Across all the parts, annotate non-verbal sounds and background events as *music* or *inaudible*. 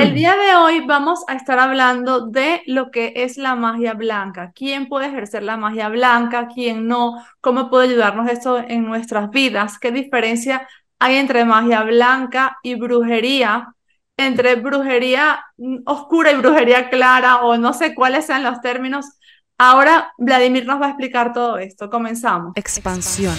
El día de hoy vamos a estar hablando de lo que es la magia blanca. ¿Quién puede ejercer la magia blanca? ¿Quién no? ¿Cómo puede ayudarnos esto en nuestras vidas? ¿Qué diferencia hay entre magia blanca y brujería? Entre brujería oscura y brujería clara o no sé cuáles sean los términos. Ahora Vladimir nos va a explicar todo esto. Comenzamos. Expansión.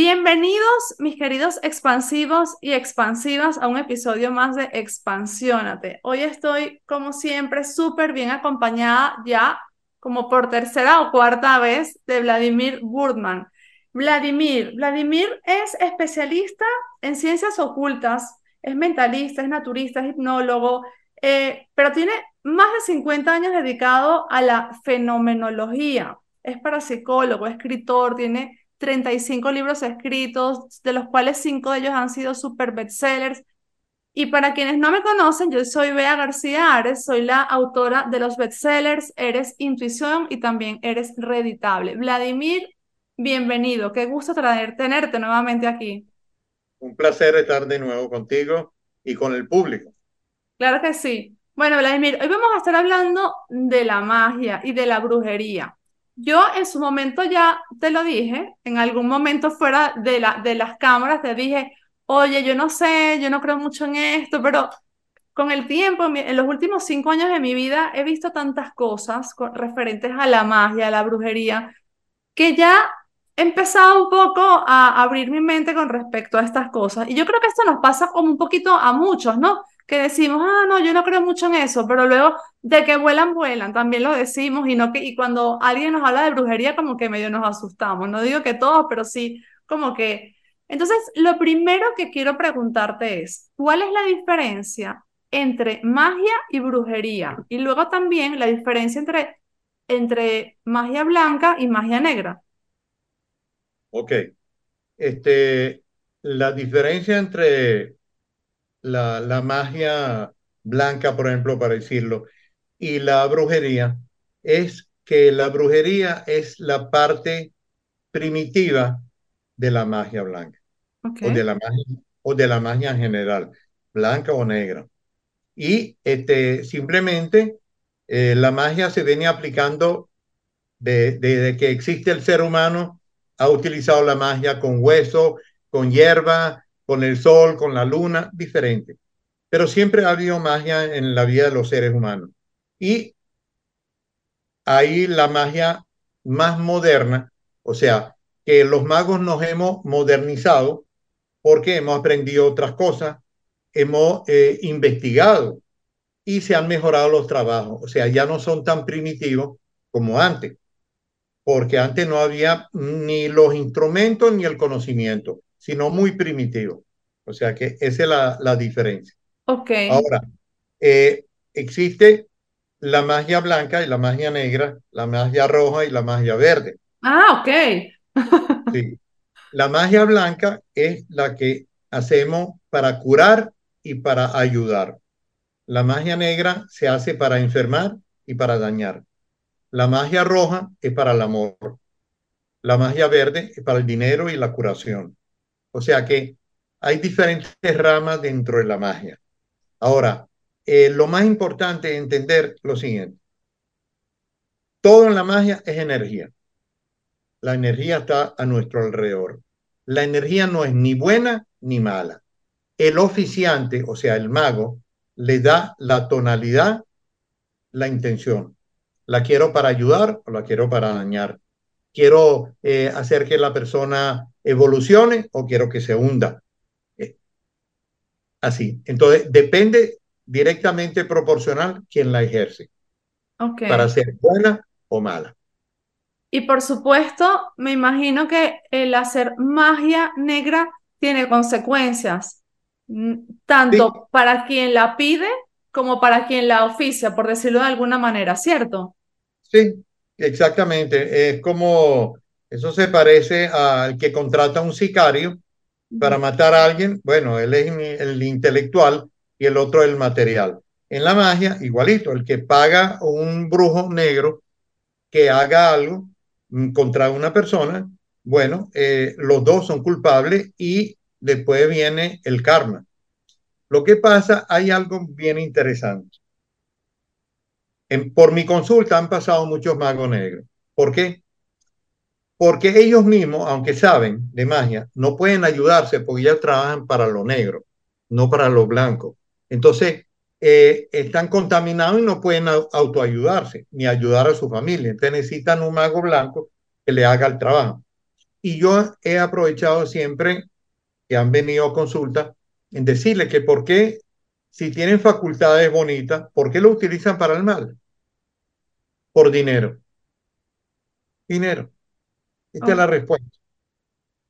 Bienvenidos, mis queridos expansivos y expansivas, a un episodio más de Expansiónate. Hoy estoy, como siempre, súper bien acompañada ya como por tercera o cuarta vez de Vladimir Burdman. Vladimir, Vladimir es especialista en ciencias ocultas, es mentalista, es naturista, es hipnólogo, eh, pero tiene más de 50 años dedicado a la fenomenología. Es parapsicólogo, escritor, tiene 35 libros escritos, de los cuales 5 de ellos han sido super bestsellers. Y para quienes no me conocen, yo soy Bea García Ares, soy la autora de los bestsellers Eres Intuición y también Eres Reditable. Vladimir, bienvenido, qué gusto traer, tenerte nuevamente aquí. Un placer estar de nuevo contigo y con el público. Claro que sí. Bueno, Vladimir, hoy vamos a estar hablando de la magia y de la brujería. Yo en su momento ya te lo dije, en algún momento fuera de, la, de las cámaras te dije, oye, yo no sé, yo no creo mucho en esto, pero con el tiempo, en los últimos cinco años de mi vida, he visto tantas cosas referentes a la magia, a la brujería, que ya he empezado un poco a abrir mi mente con respecto a estas cosas. Y yo creo que esto nos pasa como un poquito a muchos, ¿no? Que decimos, ah, no, yo no creo mucho en eso, pero luego de que vuelan, vuelan, también lo decimos y, no que, y cuando alguien nos habla de brujería, como que medio nos asustamos. No digo que todos, pero sí, como que... Entonces, lo primero que quiero preguntarte es, ¿cuál es la diferencia entre magia y brujería? Y luego también la diferencia entre, entre magia blanca y magia negra. Ok. Este, la diferencia entre la, la magia blanca, por ejemplo, para decirlo, y la brujería, es que la brujería es la parte primitiva de la magia blanca o, de la magia, o de la magia en general, blanca o negra. Y este, simplemente eh, la magia se viene aplicando desde de, que existe el ser humano, ha utilizado la magia con hueso, con hierba, con el sol, con la luna, diferente. Pero siempre ha habido magia en la vida de los seres humanos. Y ahí la magia más moderna, o sea, que los magos nos hemos modernizado porque hemos aprendido otras cosas, hemos eh, investigado y se han mejorado los trabajos. O sea, ya no son tan primitivos como antes, porque antes no había ni los instrumentos ni el conocimiento sino muy primitivo. O sea que esa es la, la diferencia. Ok. Ahora, eh, existe la magia blanca y la magia negra, la magia roja y la magia verde. Ah, ok. *laughs* sí. La magia blanca es la que hacemos para curar y para ayudar. La magia negra se hace para enfermar y para dañar. La magia roja es para el amor. La magia verde es para el dinero y la curación. O sea que hay diferentes ramas dentro de la magia. Ahora, eh, lo más importante es entender lo siguiente. Todo en la magia es energía. La energía está a nuestro alrededor. La energía no es ni buena ni mala. El oficiante, o sea, el mago, le da la tonalidad, la intención. ¿La quiero para ayudar o la quiero para dañar? ¿Quiero eh, hacer que la persona evolucione o quiero que se hunda. Eh, así. Entonces, depende directamente proporcional quien la ejerce. Para ser buena o mala. Y por supuesto, me imagino que el hacer magia negra tiene consecuencias, mm, tanto para quien la pide como para quien la oficia, por decirlo de alguna manera, ¿cierto? Sí, exactamente. Es como eso se parece al que contrata a un sicario para matar a alguien. Bueno, él es el intelectual y el otro el material. En la magia, igualito, el que paga a un brujo negro que haga algo mm, contra una persona, bueno, eh, los dos son culpables y después viene el karma. Lo que pasa, hay algo bien interesante. En, por mi consulta han pasado muchos magos negros. ¿Por qué? Porque ellos mismos, aunque saben de magia, no pueden ayudarse porque ya trabajan para lo negro, no para lo blanco. Entonces, eh, están contaminados y no pueden autoayudarse ni ayudar a su familia. Entonces necesitan un mago blanco que le haga el trabajo. Y yo he aprovechado siempre que han venido a consulta en decirle que por qué, si tienen facultades bonitas, ¿por qué lo utilizan para el mal? Por dinero. Dinero. Esta es la respuesta.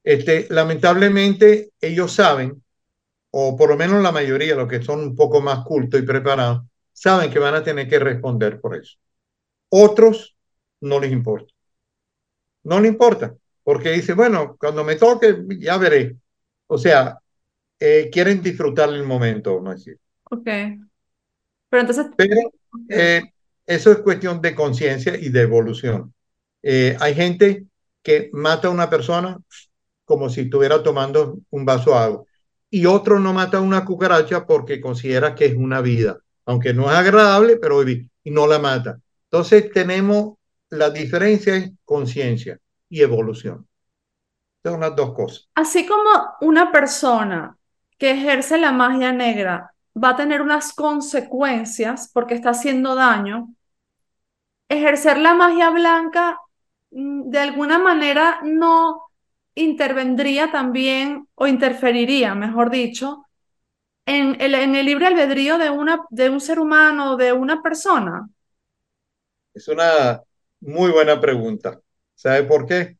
Este, lamentablemente, ellos saben, o por lo menos la mayoría, los que son un poco más cultos y preparados, saben que van a tener que responder por eso. Otros no les importa. No les importa, porque dice, bueno, cuando me toque, ya veré. O sea, eh, quieren disfrutar el momento, ¿no es cierto? Ok. Pero entonces... Pero eh, eso es cuestión de conciencia y de evolución. Eh, hay gente que mata a una persona como si estuviera tomando un vaso de agua y otro no mata a una cucaracha porque considera que es una vida, aunque no es agradable, pero y no la mata. Entonces tenemos la diferencia en conciencia y evolución. Son las dos cosas. Así como una persona que ejerce la magia negra va a tener unas consecuencias porque está haciendo daño, ejercer la magia blanca de alguna manera no intervendría también o interferiría, mejor dicho, en el, libre albedrío de un ser humano, de una persona? Es una muy buena pregunta. ¿Sabe por qué?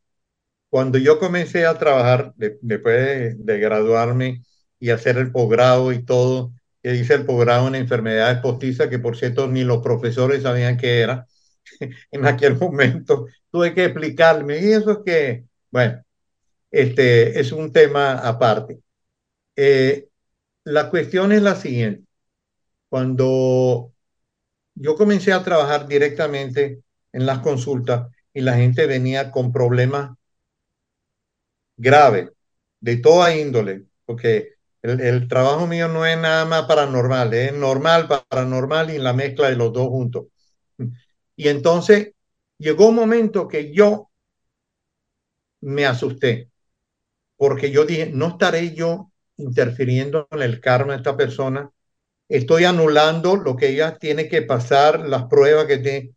Cuando yo comencé a trabajar, después de graduarme y hacer el posgrado y todo, que hice el posgrado en enfermedades postizas, que por cierto ni los profesores sabían qué era *laughs* en aquel momento. Tuve que explicarme, y eso es que, bueno, este es un tema aparte. Eh, la cuestión es la siguiente. Cuando yo comencé a trabajar directamente en las consultas y la gente venía con problemas graves de toda índole, porque el, trabajo mío no es nada más paranormal, es normal, paranormal y la mezcla de los dos juntos. Y entonces llegó un momento que yo me asusté, porque yo dije, no estaré yo interfiriendo en el karma de esta persona, estoy anulando lo que ella tiene que pasar, las pruebas que tiene,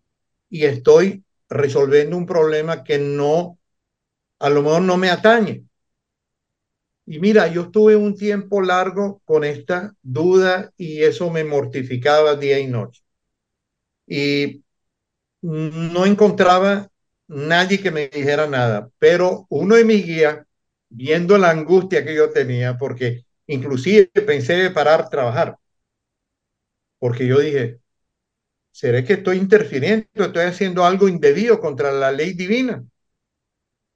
y estoy resolviendo un problema que no, a lo mejor no me atañe. Y mira, yo estuve un tiempo largo con esta duda y eso me mortificaba día y noche. Y no encontraba nadie que me dijera nada, pero uno de mis guías, viendo la angustia que yo tenía, porque inclusive pensé de parar trabajar, porque yo dije, ¿seré que estoy interfiriendo, estoy haciendo algo indebido contra la ley divina?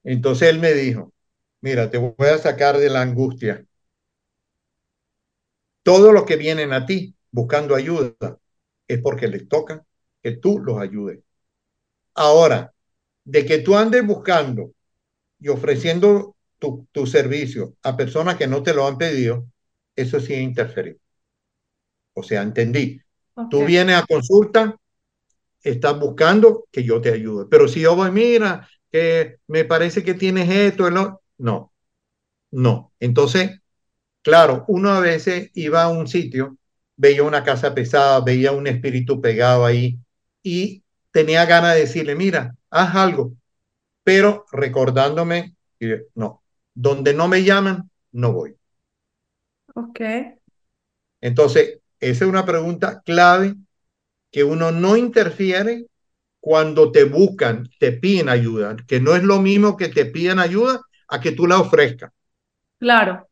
Entonces él me dijo, mira, te voy a sacar de la angustia. Todo lo que vienen a ti buscando ayuda es porque les toca que tú los ayudes. Ahora, de que tú andes buscando y ofreciendo tu, tu servicio a personas que no te lo han pedido, eso sí es interferir. O sea, entendí. Tú vienes a consulta, estás buscando que yo te ayude. Pero si yo voy, mira, que me parece que tienes esto, no, no, no. Entonces, claro, uno a veces iba a un sitio, veía una casa pesada, veía un espíritu pegado ahí y tenía ganas de decirle, mira, haz algo, pero recordándome, no, donde no me llaman, no voy. Ok. Entonces, esa es una pregunta clave que uno no interfiere cuando te buscan, te piden ayuda, que no es lo mismo que te piden ayuda a que tú la ofrezcas. Claro,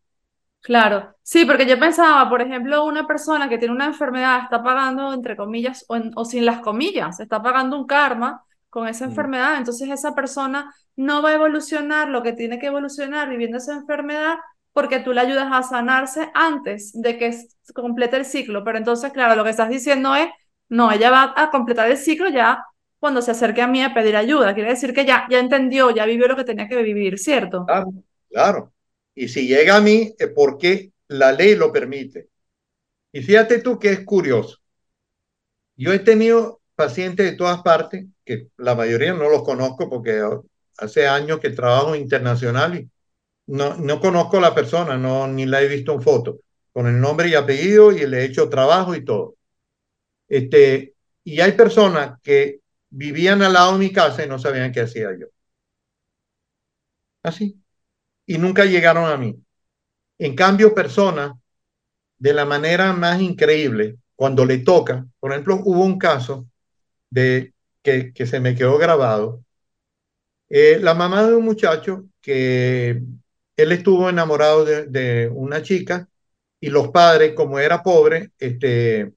claro. Sí, porque yo pensaba, por ejemplo, una persona que tiene una enfermedad está pagando, entre comillas, o, sin las comillas, está pagando un karma con esa mm. enfermedad, entonces esa persona no va a evolucionar lo que tiene que evolucionar viviendo esa enfermedad porque tú le ayudas a sanarse antes de que complete el ciclo. Pero entonces, claro, lo que estás diciendo es, no, ella va a completar el ciclo ya cuando se acerque a mí a pedir ayuda. Quiere decir que ya, ya entendió, ya vivió lo que tenía que vivir, ¿cierto? Claro, claro. Y si llega a mí, es porque la ley lo permite. Y fíjate tú que es curioso. Yo he tenido pacientes de todas partes, que la mayoría no los conozco porque hace años que trabajo internacional y no, no conozco a la persona, no, ni la he visto en foto, con el nombre y apellido y le he hecho trabajo y todo. Este, y hay personas que vivían al lado de mi casa y no sabían qué hacía yo. Así. Y nunca llegaron a mí. En cambio, personas de la manera más increíble, cuando le toca, por ejemplo, hubo un caso de que, se me quedó grabado. Eh, la mamá de un muchacho que él estuvo enamorado de, de, una chica y los padres, como era pobre, este,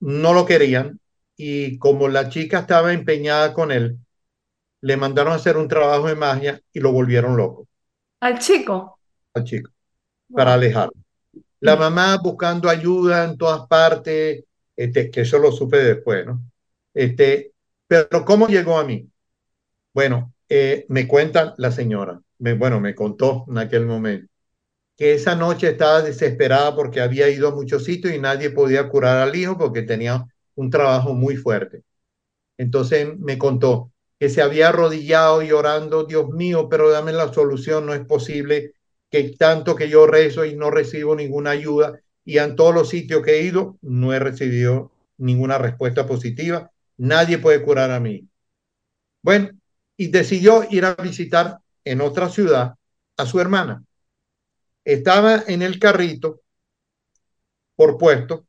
no lo querían y como la chica estaba empeñada con él, le mandaron a hacer un trabajo de magia y lo volvieron loco. ¿Al chico? Al chico, para alejarlo. La mamá buscando ayuda en todas partes, este, que eso lo supe después, ¿no? Este, pero ¿cómo llegó a mí? Bueno, eh, me cuenta la señora, me, bueno, me contó en aquel momento, que esa noche estaba desesperada porque había ido a muchos sitios y nadie podía curar al hijo porque tenía un trabajo muy fuerte. Entonces me contó que se había arrodillado y orando, Dios mío, pero dame la solución, no es posible que tanto que yo rezo y no recibo ninguna ayuda y en todos los sitios que he ido no he recibido ninguna respuesta positiva, nadie puede curar a mí. Bueno, y decidió ir a visitar en otra ciudad a su hermana. Estaba en el carrito por puesto,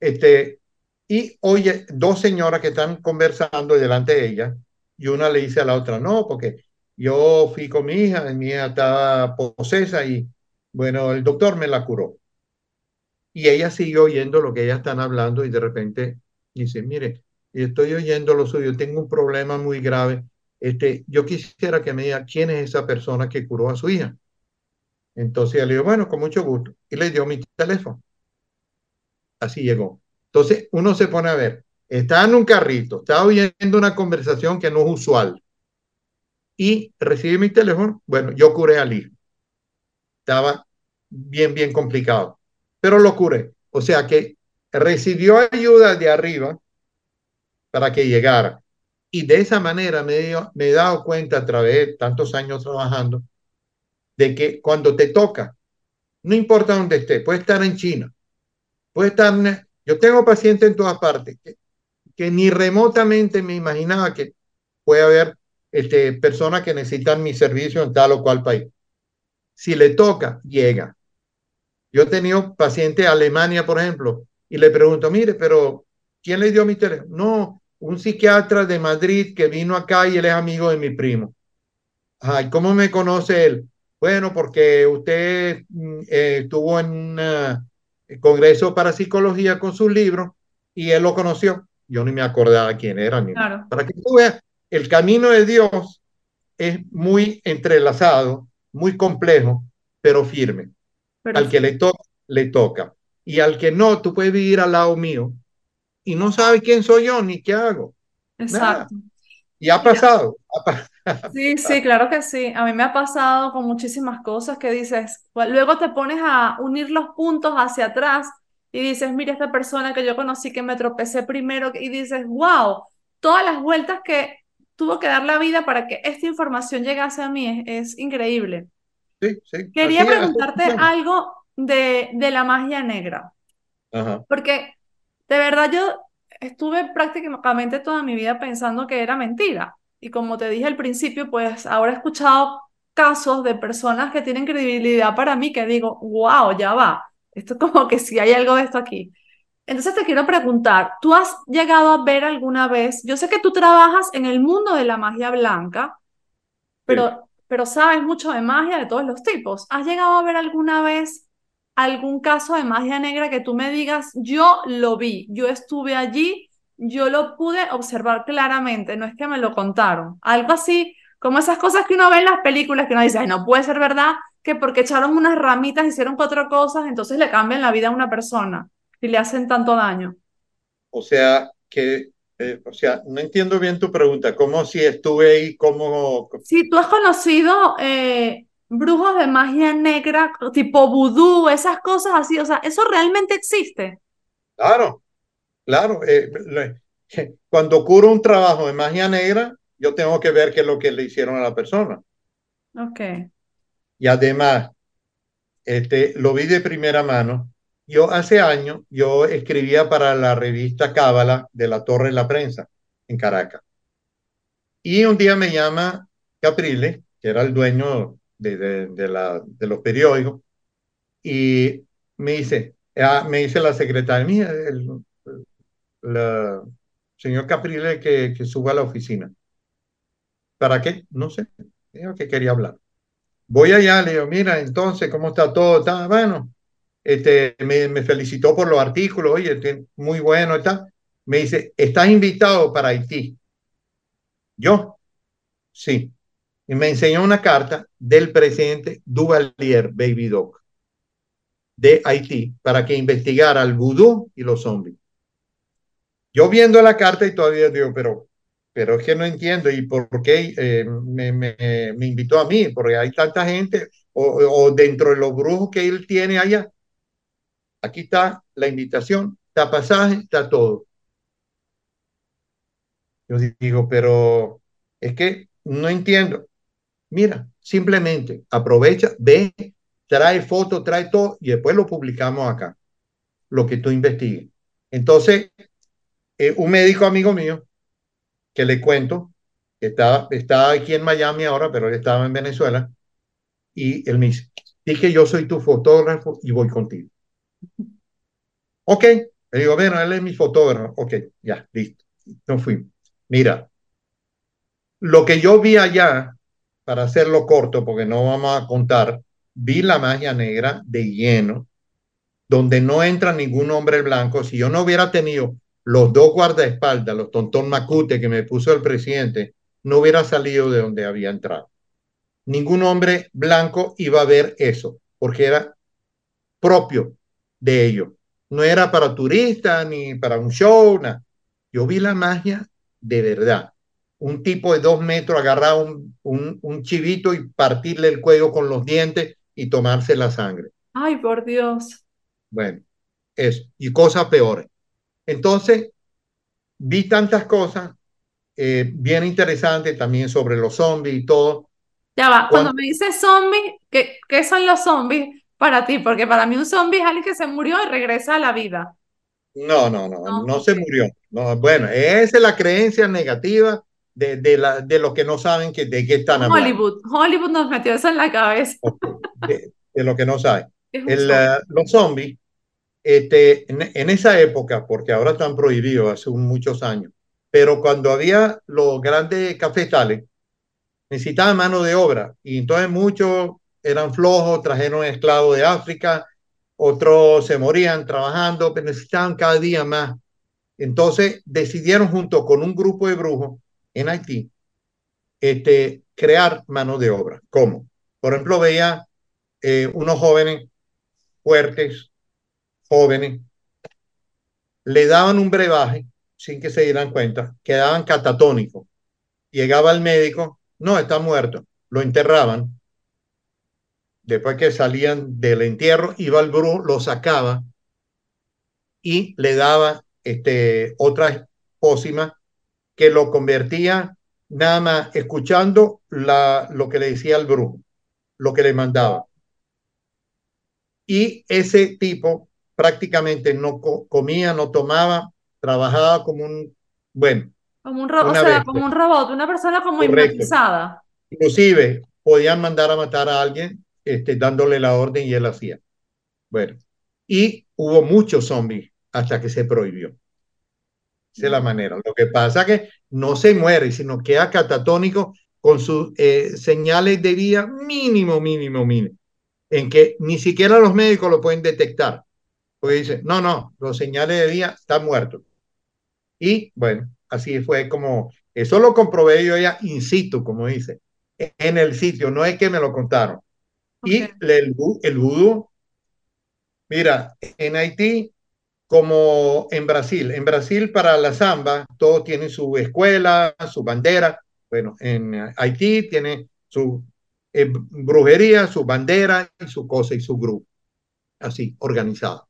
este, y oye dos señoras que están conversando delante de ella, y una le dice a la otra, no, porque yo fui con mi hija, mi hija estaba posesa y bueno, el doctor me la curó. Y ella siguió oyendo lo que ellas están hablando y de repente dice, mire, estoy oyendo lo suyo, tengo un problema muy grave. Este, yo quisiera que me diga quién es esa persona que curó a su hija. Entonces ella le dijo, bueno, con mucho gusto. Y le dio mi teléfono. Así llegó. Entonces uno se pone a ver, está en un carrito, está oyendo una conversación que no es usual. Y recibí mi teléfono, bueno, yo curé al hijo. Estaba bien, bien complicado, pero lo curé. O sea que recibió ayuda de arriba para que llegara. Y de esa manera me, dio, me he dado cuenta a través de tantos años trabajando de que cuando te toca, no importa dónde esté, puede estar en China, puede estar en, yo tengo pacientes en todas partes que, ni remotamente me imaginaba que puede haber este, personas que necesitan mi servicio en tal o cual país. Si le toca, llega. Yo he tenido pacientes de Alemania, por ejemplo, y le pregunto, mire, pero ¿quién le dio mi teléfono? No, un psiquiatra de Madrid que vino acá y él es amigo de mi primo. Ay, ¿cómo me conoce él? Bueno, porque usted eh, estuvo en un congreso para psicología con sus libros y él lo conoció. Yo ni me acordaba quién era. Ni claro. Para que tú veas, el camino de Dios es muy entrelazado, muy complejo, pero firme. Pero al que le toca, le toca. Y al que no, tú puedes vivir al lado mío y no sabes quién soy yo ni qué hago. Exacto. Nada. Y ha pasado. *laughs* Sí, sí, claro que sí. A mí me ha pasado con muchísimas cosas que dices, luego te pones a unir los puntos hacia atrás y dices, mira esta persona que yo conocí que me tropecé primero y dices, wow, todas las vueltas que tuvo que dar la vida para que esta información llegase a mí es, es increíble. Sí, sí. Quería así, preguntarte así algo de, de, la magia negra. Ajá. Porque de verdad yo estuve prácticamente toda mi vida pensando que era mentira. Y como te dije al principio, pues ahora he escuchado casos de personas que tienen credibilidad para mí que digo, wow, ya va. Esto como que si hay algo de esto aquí. Entonces te quiero preguntar, ¿tú has llegado a ver alguna vez? Yo sé que tú trabajas en el mundo de la magia blanca, pero, sí. pero sabes mucho de magia de todos los tipos. ¿Has llegado a ver alguna vez algún caso de magia negra que tú me digas, yo lo vi, yo estuve allí, yo lo pude observar claramente, no es que me lo contaron? Algo así, como esas cosas que uno ve en las películas que uno dice, ay, no puede ser verdad que porque echaron unas ramitas, hicieron cuatro cosas, entonces le cambian la vida a una persona y le hacen tanto daño. O sea, que Eh, o sea, no entiendo bien tu pregunta. ¿Cómo si estuve ahí? ¿Cómo? Si tú has conocido eh, brujos de magia negra, tipo vudú, esas cosas así, o sea, ¿eso realmente existe? Claro, claro. eh, le- cuando ocurre un trabajo de magia negra, yo tengo que ver qué es lo que le hicieron a la persona. Ok. Y además, este, lo vi de primera mano. Yo hace años, yo escribía para la revista Cábala de la Torre de la Prensa en Caracas. Y un día me llama Capriles, que era el dueño de, de, de la, de los periódicos, y me dice, ah, me dice la secretaria, mira, el, la, señor Capriles que, que suba a la oficina. ¿Para qué? No sé. Dijo que quería hablar. Voy allá, le digo, mira, entonces, ¿cómo está todo? Está bueno. Este, me, me felicitó por los artículos, oye, muy bueno, está. Me dice, ¿estás invitado para Haití? Yo, sí. Y me enseñó una carta del presidente Duvalier, Baby Doc, de Haití, para que investigara el vudú y los zombies. Yo viendo la carta y todavía digo, pero, pero es que no entiendo y por qué eh, me, me, invitó a mí, porque hay tanta gente, o, dentro de los brujos que él tiene allá. Aquí está la invitación, está pasaje, está todo. Yo digo, pero es que no entiendo. Mira, simplemente aprovecha, ve, trae foto, trae todo y después lo publicamos acá, lo que tú investigues. Entonces, eh, un médico amigo mío, que le cuento, está, está aquí en Miami ahora, pero él estaba en Venezuela, y él me dice, dije, yo soy tu fotógrafo y voy contigo. Ok, le digo, bueno, él es mi fotógrafo. Ok, ya, listo. Nos fuimos. Mira, lo que yo vi allá, para hacerlo corto, porque no vamos a contar, vi la magia negra de lleno, donde no entra ningún hombre blanco. Si yo no hubiera tenido los dos guardaespaldas, los tontón macute que me puso el presidente, no hubiera salido de donde había entrado. Ningún hombre blanco iba a ver eso, porque era propio de ellos. No era para turistas ni para un show. Nada. Yo vi la magia de verdad. Un tipo de dos metros agarrar un, un, un chivito y partirle el cuello con los dientes y tomarse la sangre. Ay, por Dios. Bueno, eso. Y cosas peores. Entonces, vi tantas cosas eh, bien interesantes también sobre los zombies y todo. Ya va, cuando, cuando me dices zombies, ¿qué, ¿qué, son los zombies para ti? Porque para mí un zombie es alguien que se murió y regresa a la vida. No, no, no, no, no se murió. No, bueno, esa es la creencia negativa de, de, la, de los que no saben que, de qué están Hollywood. hablando. Hollywood nos metió eso en la cabeza. De, de lo que no saben. *laughs* El, uh, los zombies este, en, esa época, porque ahora están prohibidos hace muchos años, pero cuando había los grandes cafetales, necesitaban mano de obra y entonces muchos eran flojos, trajeron esclavos de África, otros se morían trabajando, pero necesitaban cada día más. Entonces decidieron junto con un grupo de brujos en Haití este, crear mano de obra. ¿Cómo? Por ejemplo, veía eh, unos jóvenes fuertes, jóvenes, le daban un brebaje sin que se dieran cuenta, quedaban catatónicos. Llegaba el médico, no, está muerto, lo enterraban. Después que salían del entierro, iba al brujo, lo sacaba y le daba este, otra pócima que lo convertía nada más escuchando la, lo que le decía el brujo, lo que le mandaba. Y ese tipo prácticamente no co comía, no tomaba, trabajaba como un, bueno. Como un, o sea, como un robot, una persona como Correcto. hipnotizada. Inclusive podían mandar a matar a alguien este, dándole la orden y él hacía. Bueno, y hubo muchos zombies hasta que se prohibió. Esa es la manera. Lo que pasa es que no se muere, sino queda catatónico con sus eh, señales de vida mínimo, mínimo, mínimo, en que ni siquiera los médicos lo pueden detectar. Porque dicen, no, no, los señales de vida están muertos. Y bueno, así fue como, eso lo comprobé yo ya in situ, como dice, en el sitio, no es que me lo contaron. Okay. Y el, el vudú, mira, en Haití como en Brasil. En Brasil, para la samba, todos tienen su escuela, su bandera. Bueno, en Haití tiene su eh, brujería, su bandera y su cosa y su grupo. Así, organizado.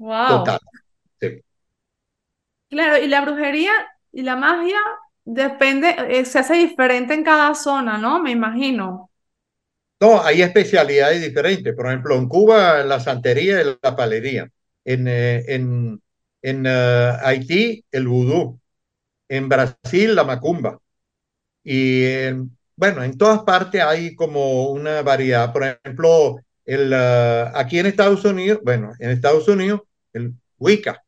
Wow. Total. Sí. Claro, y la brujería y la magia depende, eh, se hace diferente en cada zona, ¿no? Me imagino. No, hay especialidades diferentes. Por ejemplo, en Cuba, la santería y la palería. En, eh, en, en eh, Haití, el vudú. En Brasil, la macumba. Y en- bueno, en todas partes hay como una variedad. Por ejemplo, el, aquí en Estados Unidos, bueno, en Estados Unidos, el Wicca,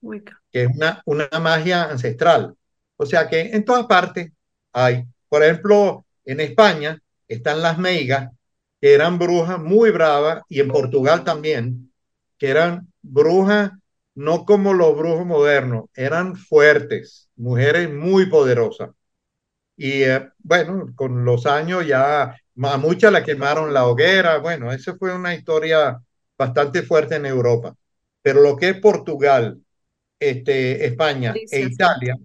Wicca. que es una, una magia ancestral. O sea que en todas partes hay. Por ejemplo, en España están las meigas, que eran brujas muy bravas, y en Portugal también, que eran brujas no como los brujos modernos, eran fuertes, mujeres muy poderosas. Y eh, bueno, con los años ya a muchas la quemaron la hoguera. Bueno, esa fue una historia bastante fuerte en Europa. Pero lo que es Portugal, este, España e. Italia,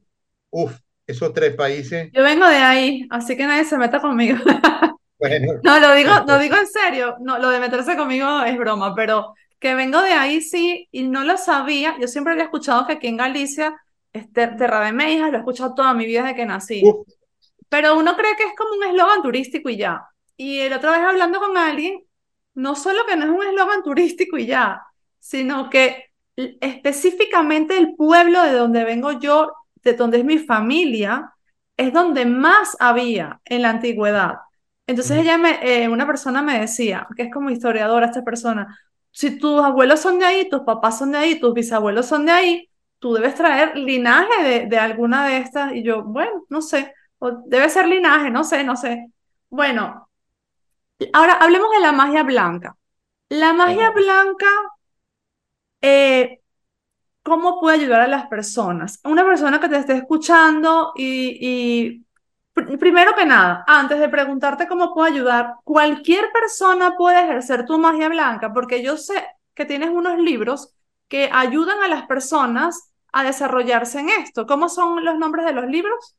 uff, esos tres países, Yo vengo de ahí, así que nadie se meta conmigo. *laughs* bueno, No, lo digo, lo este, digo en serio. No, lo de meterse conmigo es broma, pero que vengo de ahí sí, y no lo sabía. Yo siempre había escuchado que aquí en Galicia es ter- Terra de Meijas, lo he escuchado toda mi vida desde que nací. uf, Pero uno cree que es como un eslogan turístico y ya. Y el otra vez hablando con alguien, no solo que no es un eslogan turístico y ya, sino que específicamente el pueblo de donde vengo yo, de donde es mi familia, es donde más había en la antigüedad. Entonces ella me, eh, una persona me decía, que es como historiadora esta persona, si tus abuelos son de ahí, tus papás son de ahí, tus bisabuelos son de ahí, tú debes traer linaje de, de alguna de estas. Y yo, bueno, no sé, o debe ser linaje, no sé, no sé. Bueno, ahora hablemos de la magia blanca. La magia blanca, eh, ¿cómo puede ayudar a las personas? Una persona que te esté escuchando y, y pr- primero que nada, antes de preguntarte cómo puedo ayudar, cualquier persona puede ejercer tu magia blanca, porque yo sé que tienes unos libros que ayudan a las personas a desarrollarse en esto. ¿Cómo son los nombres de los libros?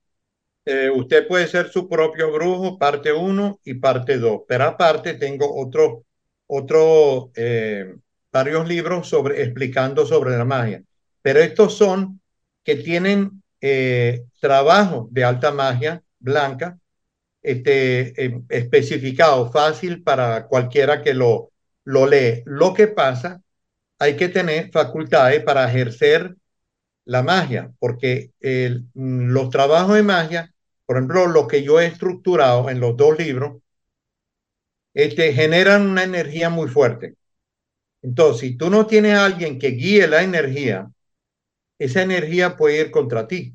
Eh, usted puede ser su propio brujo, parte uno y parte dos. Pero aparte tengo otro, otro, eh, varios libros sobre, explicando sobre la magia. Pero estos son que tienen eh, trabajo de alta magia blanca, este, eh, especificado, fácil para cualquiera que lo, lo lee. Lo que pasa, hay que tener facultades para ejercer la magia, porque mm, los trabajos de magia, por ejemplo, lo que yo he estructurado en los dos libros, este, generan una energía muy fuerte. Entonces, si tú no tienes a alguien que guíe la energía, esa energía puede ir contra ti,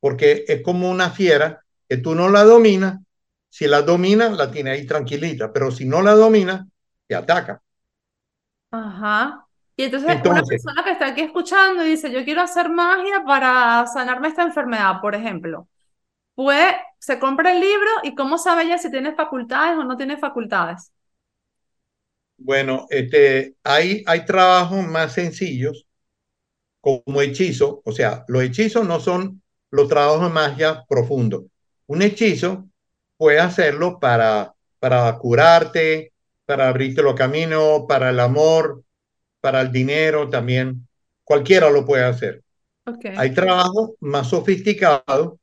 porque es como una fiera que tú no la dominas. Si la dominas, la tienes ahí tranquilita, pero si no la dominas, te ataca. Ajá. Y entonces una Entonces, persona que está aquí escuchando y dice, yo quiero hacer magia para sanarme esta enfermedad, por ejemplo. Puede, se compra el libro y cómo sabe ella si tiene facultades o no tiene facultades. Bueno, este, hay, hay trabajos más sencillos como hechizo, o sea, los hechizos no son los trabajos de magia profundos. Un hechizo puede hacerlo para, para curarte, para abrirte los caminos, para el amor, para el dinero también. Cualquiera lo puede hacer. Ok, Hay trabajos más sofisticados,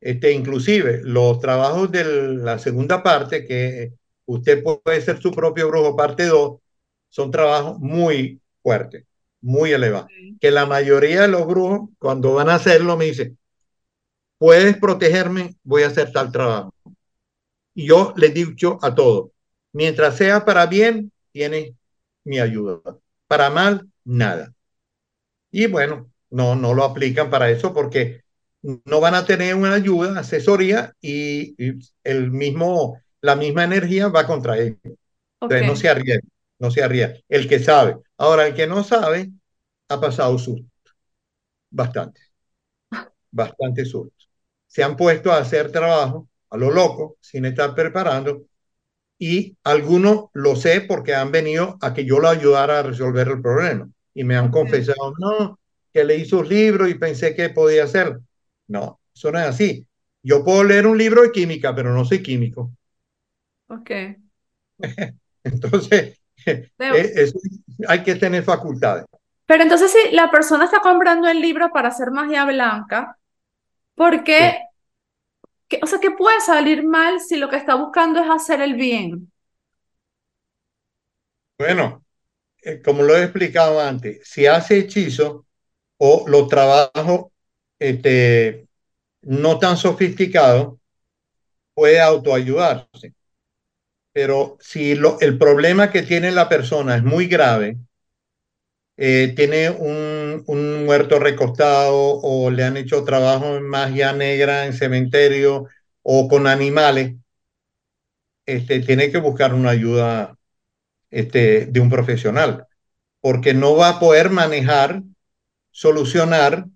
este, inclusive los trabajos de la segunda parte, que usted puede ser su propio brujo, parte 2, son trabajos muy fuertes, muy elevados. Que la mayoría de los brujos, cuando van a hacerlo, me dicen, puedes protegerme, voy a hacer tal trabajo. Y yo les digo a todos, mientras sea para bien, tiene mi ayuda. Para mal, nada. Y bueno, no, no lo aplican para eso porque no van a tener una ayuda, asesoría y, y el mismo, la misma energía va contra ellos. ok. Entonces no se arriesga, no se arriesga. El que sabe. Ahora, el que no sabe, ha pasado susto. Bastante, bastante susto. Se han puesto a hacer trabajo a lo loco, sin estar preparando, y algunos lo sé porque han venido a que yo lo ayudara a resolver el problema. y me han confesado, no, que leí sus libros y pensé que podía hacer. No, eso no es así. Yo puedo leer un libro de química, pero no soy químico. Ok. *laughs* Entonces, eh, hay que tener facultades. Pero entonces, si la persona está comprando el libro para hacer magia blanca, ¿por qué? o sea, ¿qué puede salir mal si lo que está buscando es hacer el bien? Bueno, eh, como lo he explicado antes, si hace hechizo o los trabajos este, no tan sofisticados, puede autoayudarse. Pero si el problema que tiene la persona es muy grave, eh, tiene un, un, muerto recostado o le han hecho trabajo en magia negra en cementerio o con animales, este, tiene que buscar una ayuda este, de un profesional, porque no va a poder manejar, solucionar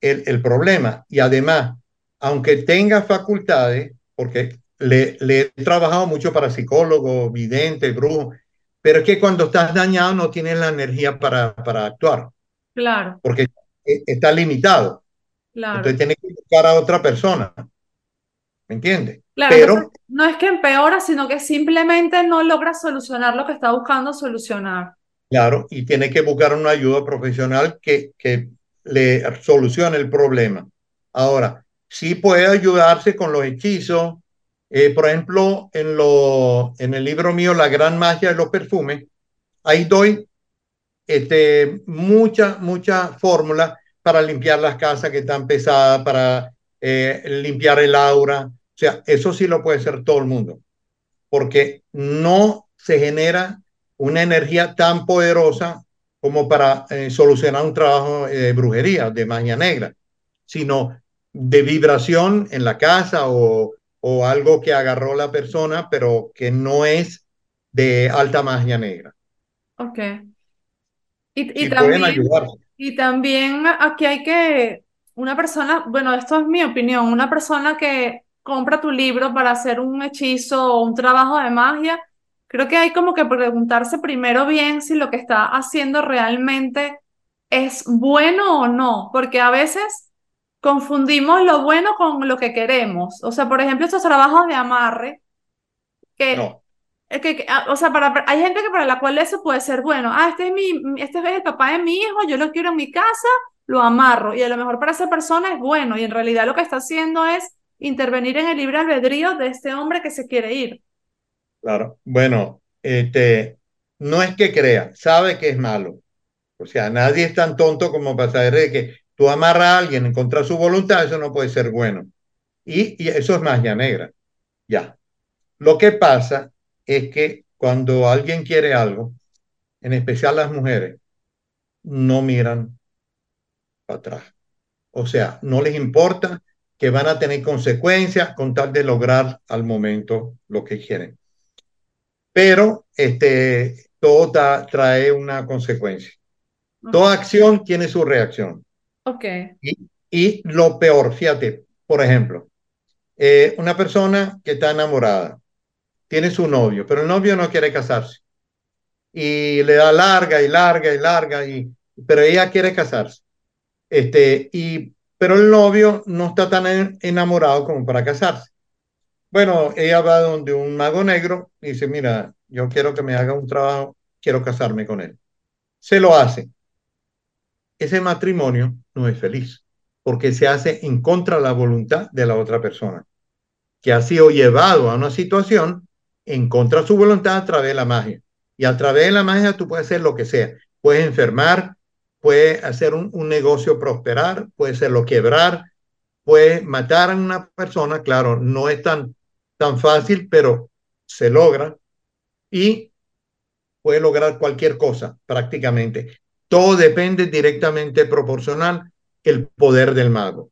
el, el problema. Y además, aunque tenga facultades, porque le, le, he trabajado mucho para psicólogos, videntes, brujos, pero es que cuando estás dañado no tienes la energía para, para actuar. Claro. Porque e, está limitado. Claro. Entonces tienes que buscar a otra persona. ¿Me entiendes? Claro, pero no es que empeora, sino que simplemente no logra solucionar lo que está buscando solucionar. Claro, y tiene que buscar una ayuda profesional que, que le solucione el problema. Ahora, sí puede ayudarse con los hechizos. Eh, por ejemplo, en, lo, en el libro mío, La gran magia de los perfumes, ahí doy este, muchas, muchas fórmulas para limpiar las casas que están pesadas, para eh, limpiar el aura, o sea, eso sí lo puede hacer todo el mundo, porque no se genera una energía tan poderosa como para eh, solucionar un trabajo de brujería, de magia negra, sino de vibración en la casa o, o algo que agarró la persona, pero que no es de alta magia negra. Ok. Y, y también, y también aquí hay que, una persona, bueno, esto es mi opinión, una persona que compra tu libro para hacer un hechizo o un trabajo de magia, creo que hay como que preguntarse primero bien si lo que está haciendo realmente es bueno o no, porque a veces confundimos lo bueno con lo que queremos. O sea, por ejemplo, estos trabajos de amarre, que, que, ah, o sea, para, hay gente que para la cual eso puede ser bueno. Ah, este es, mi, este es el papá de mi hijo, yo lo quiero en mi casa, lo amarro. Y a lo mejor para esa persona es bueno, y en realidad lo que está haciendo es intervenir en el libre albedrío de este hombre que se quiere ir. Claro, bueno, este, no es que crea, sabe que es malo. O sea, nadie es tan tonto como para saber de que tú amarras a alguien en contra de su voluntad, eso no puede ser bueno. Y, y eso es magia negra. Ya. Lo que pasa es que cuando alguien quiere algo, en especial las mujeres, no miran para atrás. O sea, no les importa que van a tener consecuencias con tal de lograr al momento lo que quieren. Pero este, todo trae una consecuencia. Toda acción tiene su reacción. Ok. Y, lo peor, fíjate, por ejemplo, eh, una persona que está enamorada, tiene su novio, pero el novio no quiere casarse. Y le da larga y larga y larga, y, pero ella quiere casarse. Este, y pero el novio no está tan enamorado como para casarse. Bueno, ella va donde un mago negro y dice, mira, yo quiero que me haga un trabajo, quiero casarme con él. Se lo hace. Ese matrimonio no es feliz porque se hace en contra de la voluntad de la otra persona, que ha sido llevado a una situación en contra de su voluntad a través de la magia. Y a través de la magia tú puedes hacer lo que sea. Puedes enfermar, puede hacer un, negocio prosperar, puede hacerlo quebrar, puede matar a una persona, claro, no es tan, tan fácil, pero se logra y puede lograr cualquier cosa prácticamente. Todo depende directamente proporcional el poder del mago.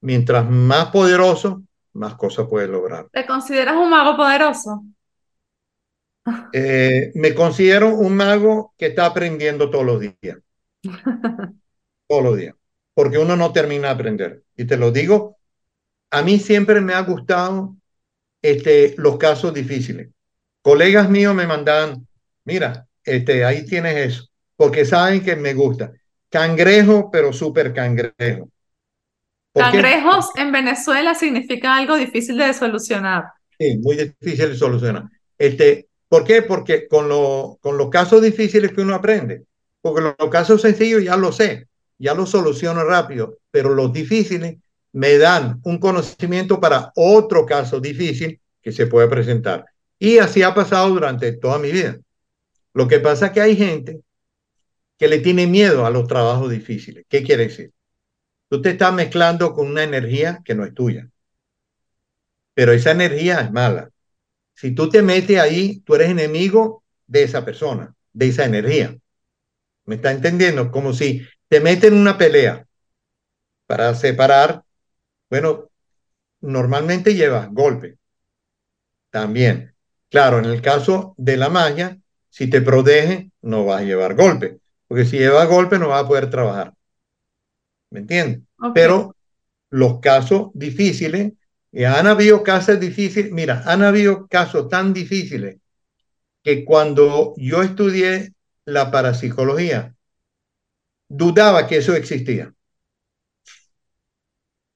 Mientras más poderoso, más cosas puede lograr. ¿Te consideras un mago poderoso? Eh, me considero un mago que está aprendiendo todos los días. *laughs* Todos los días. Porque uno no termina de aprender. Y te lo digo, a mí siempre me ha gustado este, los casos difíciles. Colegas míos me mandaban, mira, este, ahí tienes eso. Porque saben que me gusta. Cangrejo, pero súper cangrejo. Cangrejos en Venezuela significa algo difícil de solucionar. Sí, muy difícil de solucionar. Este, ¿Por qué? Porque con, lo, con los casos difíciles que uno aprende. Porque los casos sencillos ya lo sé, ya lo soluciono rápido, pero los difíciles me dan un conocimiento para otro caso difícil que se puede presentar. Y así ha pasado durante toda mi vida. Lo que pasa es que hay gente que le tiene miedo a los trabajos difíciles. ¿Qué quiere decir? Tú te estás mezclando con una energía que no es tuya. Pero esa energía es mala. Si tú te metes ahí, tú eres enemigo de esa persona, de esa energía. ¿Me está entendiendo? Como si te meten en una pelea para separar. Bueno, normalmente llevas golpe. También. Claro, en el caso de la magia, si te protege, no vas a llevar golpe. Porque si llevas golpe, no vas a poder trabajar. ¿Me entiendes? Pero los casos difíciles, y han habido casos difíciles, mira, han habido casos tan difíciles que cuando yo estudié la parapsicología, dudaba que eso existía.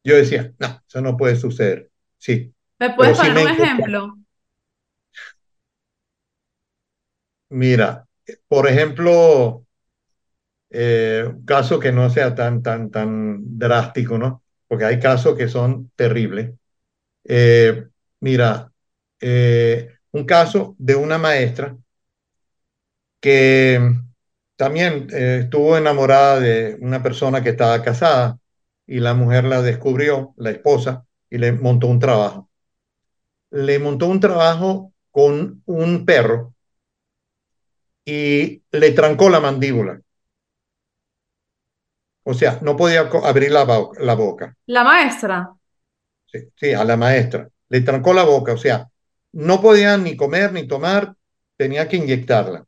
Yo decía, no, eso no puede suceder. Sí. ¿Me puedes poner un ejemplo? Mira, por ejemplo, eh, caso que no sea tan, tan, tan drástico, ¿no? Porque hay casos que son terribles. Eh, mira, eh, un caso de una maestra que también estuvo enamorada de una persona que estaba casada y la mujer la descubrió, la esposa, y le montó un trabajo. Le montó un trabajo con un perro y le trancó la mandíbula. O sea, no podía abrir la, la boca. ¿La maestra? Sí, sí, a la maestra. Le trancó la boca, o sea, no podía ni comer ni tomar, tenía que inyectarla.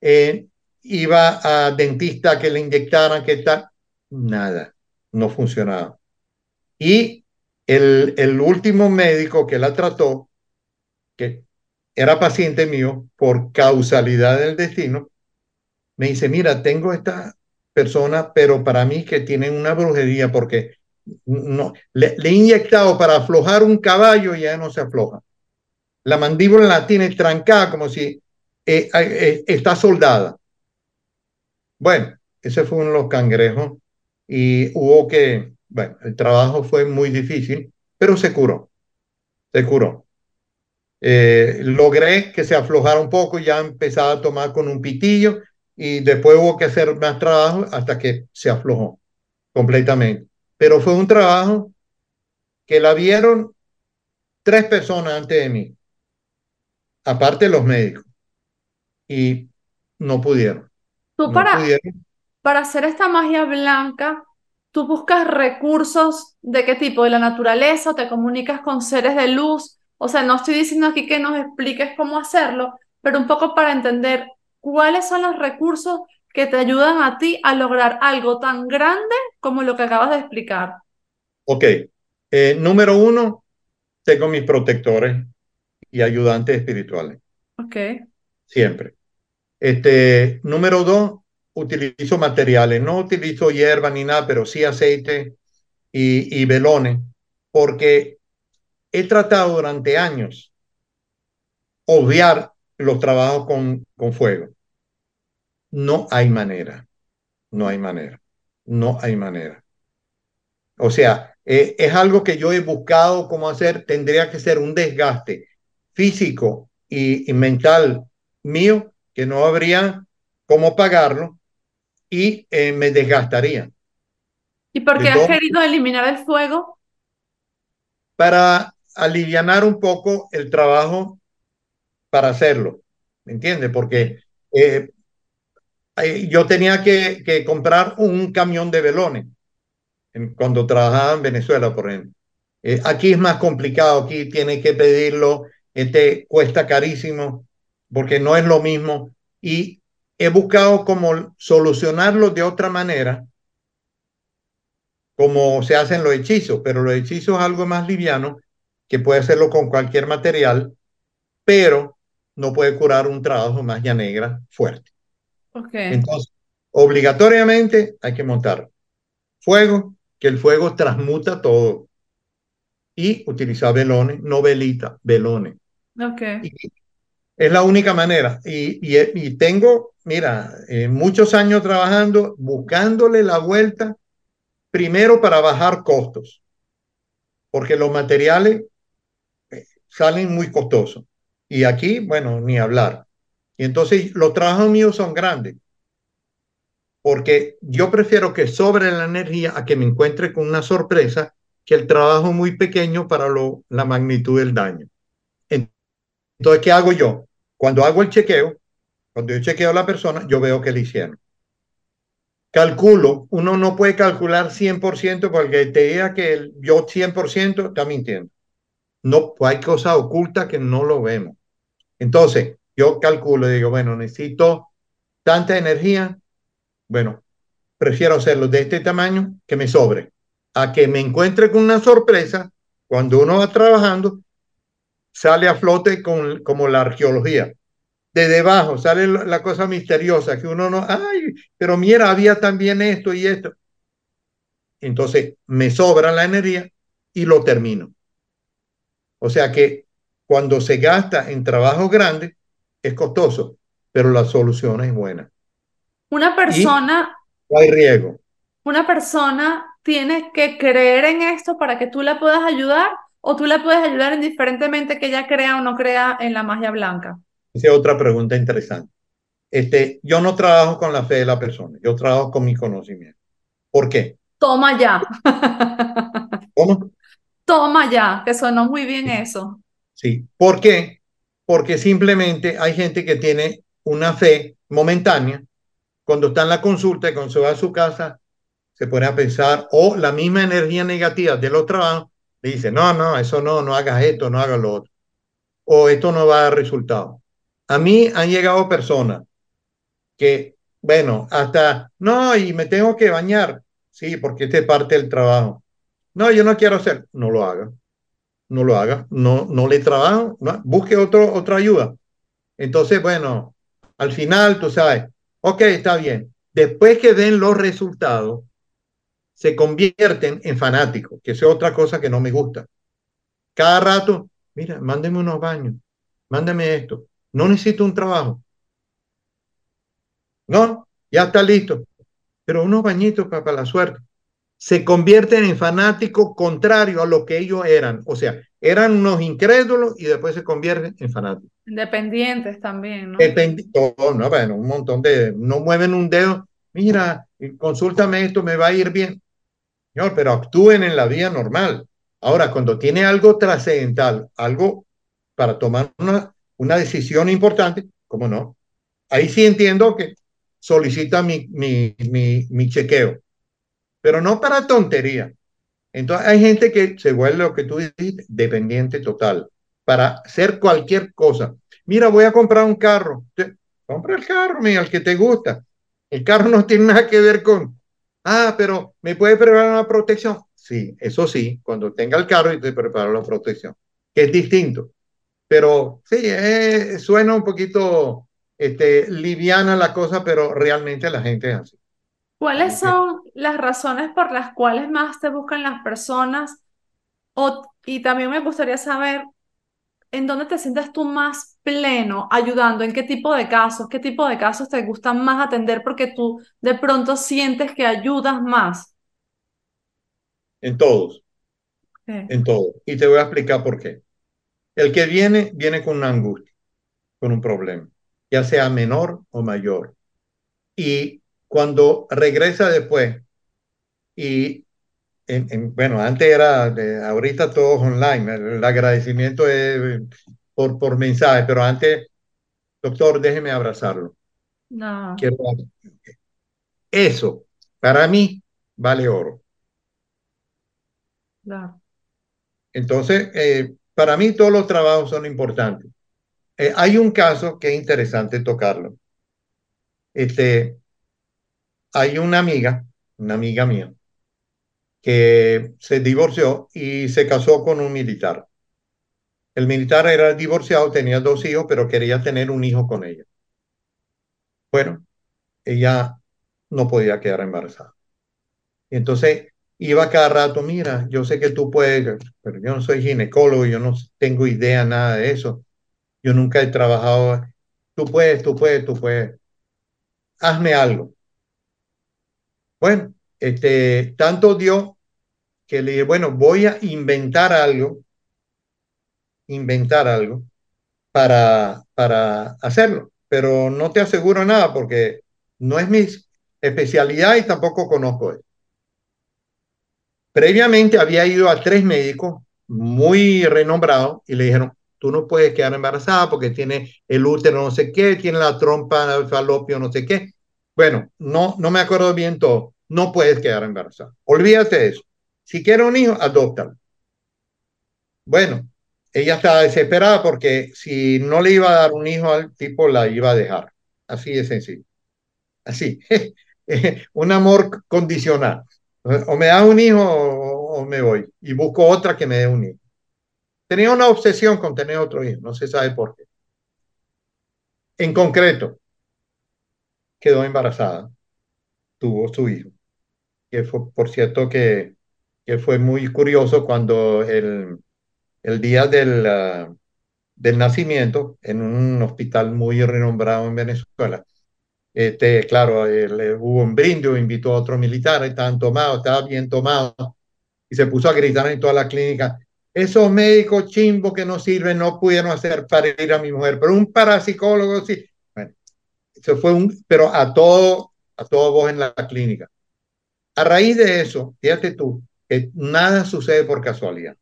Eh, iba a dentista que le inyectaran, que tal, nada, no funcionaba. Y el, el último médico que la trató, que era paciente mío por causalidad del destino, me dice, mira, tengo esta persona, pero para mí que tienen una brujería porque no, le, he inyectado para aflojar un caballo y ya no se afloja. La mandíbula la tiene trancada como si eh, eh, está soldada. Bueno, ese fue uno de los cangrejos y hubo que, bueno, el trabajo fue muy difícil, pero se curó, se curó. Eh, logré que se aflojara un poco, ya empezaba a tomar con un pitillo y después hubo que hacer más trabajo hasta que se aflojó completamente. Pero fue un trabajo que la vieron tres personas antes de mí, aparte los médicos, y no pudieron. Tú para, para hacer esta magia blanca, tú buscas recursos de qué tipo, de la naturaleza, o te comunicas con seres de luz, o sea, no estoy diciendo aquí que nos expliques cómo hacerlo, pero un poco para entender cuáles son los recursos que te ayudan a ti a lograr algo tan grande como lo que acabas de explicar. Ok. Eh, número uno, tengo mis protectores y ayudantes espirituales. Ok. Siempre. Este, número dos, utilizo materiales. No utilizo hierba ni nada, pero sí aceite y, y velones, porque he tratado durante años obviar los trabajos con, con fuego. No hay manera, no hay manera, no hay manera. O sea, eh, es algo que yo he buscado cómo hacer, tendría que ser un desgaste físico y, mental mío que no habría cómo pagarlo y eh, me desgastaría. ¿Y por qué has querido eliminar el fuego? Para aliviar un poco el trabajo para hacerlo, ¿me entiendes? Porque eh, yo tenía que, comprar un camión de velones cuando trabajaba en Venezuela, por ejemplo. Eh, aquí es más complicado, aquí tiene que pedirlo, este cuesta carísimo porque no es lo mismo y he buscado cómo solucionarlo de otra manera, como se hacen los hechizos, pero los hechizos es algo más liviano que puede hacerlo con cualquier material, pero no puede curar un trabajo magia negra fuerte. Okay. Entonces, obligatoriamente hay que montar fuego, que el fuego transmuta todo. Y utilizar velones, no velita, velones. Okay. Y es la única manera. Y, y, y tengo, mira, eh, muchos años trabajando, buscándole la vuelta, primero para bajar costos, porque los materiales eh, salen muy costosos. Y aquí, bueno, ni hablar. Y entonces los trabajos míos son grandes, porque yo prefiero que sobre la energía a que me encuentre con una sorpresa que el trabajo muy pequeño para lo, la magnitud del daño. Entonces, ¿qué hago yo? Cuando hago el chequeo, cuando yo chequeo a la persona, yo veo que le hicieron. Calculo, uno no puede calcular 100% porque te diga que el, yo 100% está mintiendo. No, hay cosas ocultas que no lo vemos. Entonces, yo calculo, digo, bueno, necesito tanta energía, bueno, prefiero hacerlo de este tamaño que me sobre, a que me encuentre con una sorpresa cuando uno va trabajando, sale a flote con, como la arqueología. De debajo sale la cosa misteriosa que uno no, ay, pero mira, había también esto y esto. Entonces me sobra la energía y lo termino. O sea que cuando se gasta en trabajos grandes, es costoso, pero la solución es buena. Una persona... Y no hay riesgo. Una persona tiene que creer en esto para que tú la puedas ayudar o tú la puedes ayudar indiferentemente que ella crea o no crea en la magia blanca. Esa es otra pregunta interesante. Este, yo no trabajo con la fe de la persona, yo trabajo con mi conocimiento. ¿Por qué? Toma ya. ¿Cómo? *laughs* Toma ya, que sonó muy bien eso. Sí. ¿Por qué? Porque simplemente hay gente que tiene una fe momentánea. Cuando está en la consulta y cuando se va a su casa, se pone a pensar, o la misma energía negativa de los trabajos, le dice, no, no, eso no, no hagas esto, no hagas lo otro. O esto no va a dar resultado. A mí han llegado personas que, bueno, hasta, no, y me tengo que bañar. Sí, porque este es parte del trabajo. No, yo no quiero hacer. No lo haga. No lo haga. No, no le trabajo. Busque otro, otra ayuda. Entonces, bueno, al final, tú sabes, ok, está bien. Después que den los resultados, se convierten en fanáticos, que es otra cosa que no me gusta. Cada rato, mira, mándeme unos baños, mándeme esto. No necesito un trabajo. No, ya está listo. Pero unos bañitos para la suerte. Se convierten en fanáticos contrarios a lo que ellos eran. O sea, eran unos incrédulos y después se convierten en fanáticos. Independientes también, ¿no? Dependi oh, no, bueno, un montón de, no mueven un dedo, mira, consúltame esto, me va a ir bien. Señor, pero actúen en la vida normal. Ahora, cuando tiene algo trascendental, algo para tomar una, una decisión importante, ¿cómo no? Ahí sí entiendo que solicita mi, mi, mi, mi chequeo, pero no para tontería. Entonces hay gente que se vuelve lo que tú dijiste, dependiente total, para hacer cualquier cosa. Mira, voy a comprar un carro. Compra el carro, mira, el que te gusta. El carro no tiene nada que ver con, ah, pero ¿me puede preparar una protección? Sí, eso sí, cuando tenga el carro y te preparo la protección, que es distinto. Pero sí, eh, suena un poquito este, liviana la cosa, pero realmente la gente es así. ¿Cuáles son las razones por las cuales más te buscan las personas? O, y también me gustaría saber en dónde te sientes tú más pleno ayudando, en qué tipo de casos, qué tipo de casos te gustan más atender porque tú de pronto sientes que ayudas más. En todos, en todos. Y te voy a explicar por qué. El que viene, viene con una angustia, con un problema, ya sea menor o mayor. Y cuando regresa después, y en, en, bueno, antes era, de, ahorita todo online, el agradecimiento es por, por mensaje, pero antes, doctor, déjeme abrazarlo. No. Quiero, eso, para mí, vale oro. Claro. Entonces, eh, para mí todos los trabajos son importantes. Eh, hay un caso que es interesante tocarlo. Este, hay una amiga, una amiga mía, que se divorció y se casó con un militar. El militar era divorciado, tenía dos hijos, pero quería tener un hijo con ella. Bueno, ella no podía quedar embarazada. Y entonces iba cada rato, mira, yo sé que tú puedes, pero yo no soy ginecólogo, yo no tengo idea nada de eso, yo nunca he trabajado, tú puedes, tú puedes, tú puedes, hazme algo. Bueno, este, tanto dio que le dije, bueno, voy a inventar algo, inventar algo para, para hacerlo, pero no te aseguro nada porque no es mi especialidad y tampoco conozco eso. Previamente había ido a tres médicos muy renombrados y le dijeron, tú no puedes quedar embarazada porque tiene el útero no sé qué, tiene la trompa, el falopio no sé qué. Bueno, no, no me acuerdo bien todo. No puedes quedar embarazada. Olvídate de eso. Si quieres un hijo, adóptalo. Bueno, ella estaba desesperada porque si no le iba a dar un hijo al tipo, la iba a dejar. Así de sencillo. Así. *laughs* un amor condicional. O me da un hijo o, me voy. Y busco otra que me dé un hijo. Tenía una obsesión con tener otro hijo. No se sabe por qué. En concreto, quedó embarazada. Tuvo su hijo. Que por cierto, que, que fue muy curioso cuando el, el día del, uh, del nacimiento, en un hospital muy renombrado en Venezuela, este, claro, hubo un brindis, invitó a otros militares, estaban tomados, estaba bien tomado, y se puso a gritar en toda la clínica, esos médicos chimbos que no sirven no pudieron hacer parir a mi mujer, pero un parapsicólogo sí. Bueno, eso fue un, pero a todo, a todo vos en la clínica. A raíz de eso, fíjate tú, nada sucede por casualidad.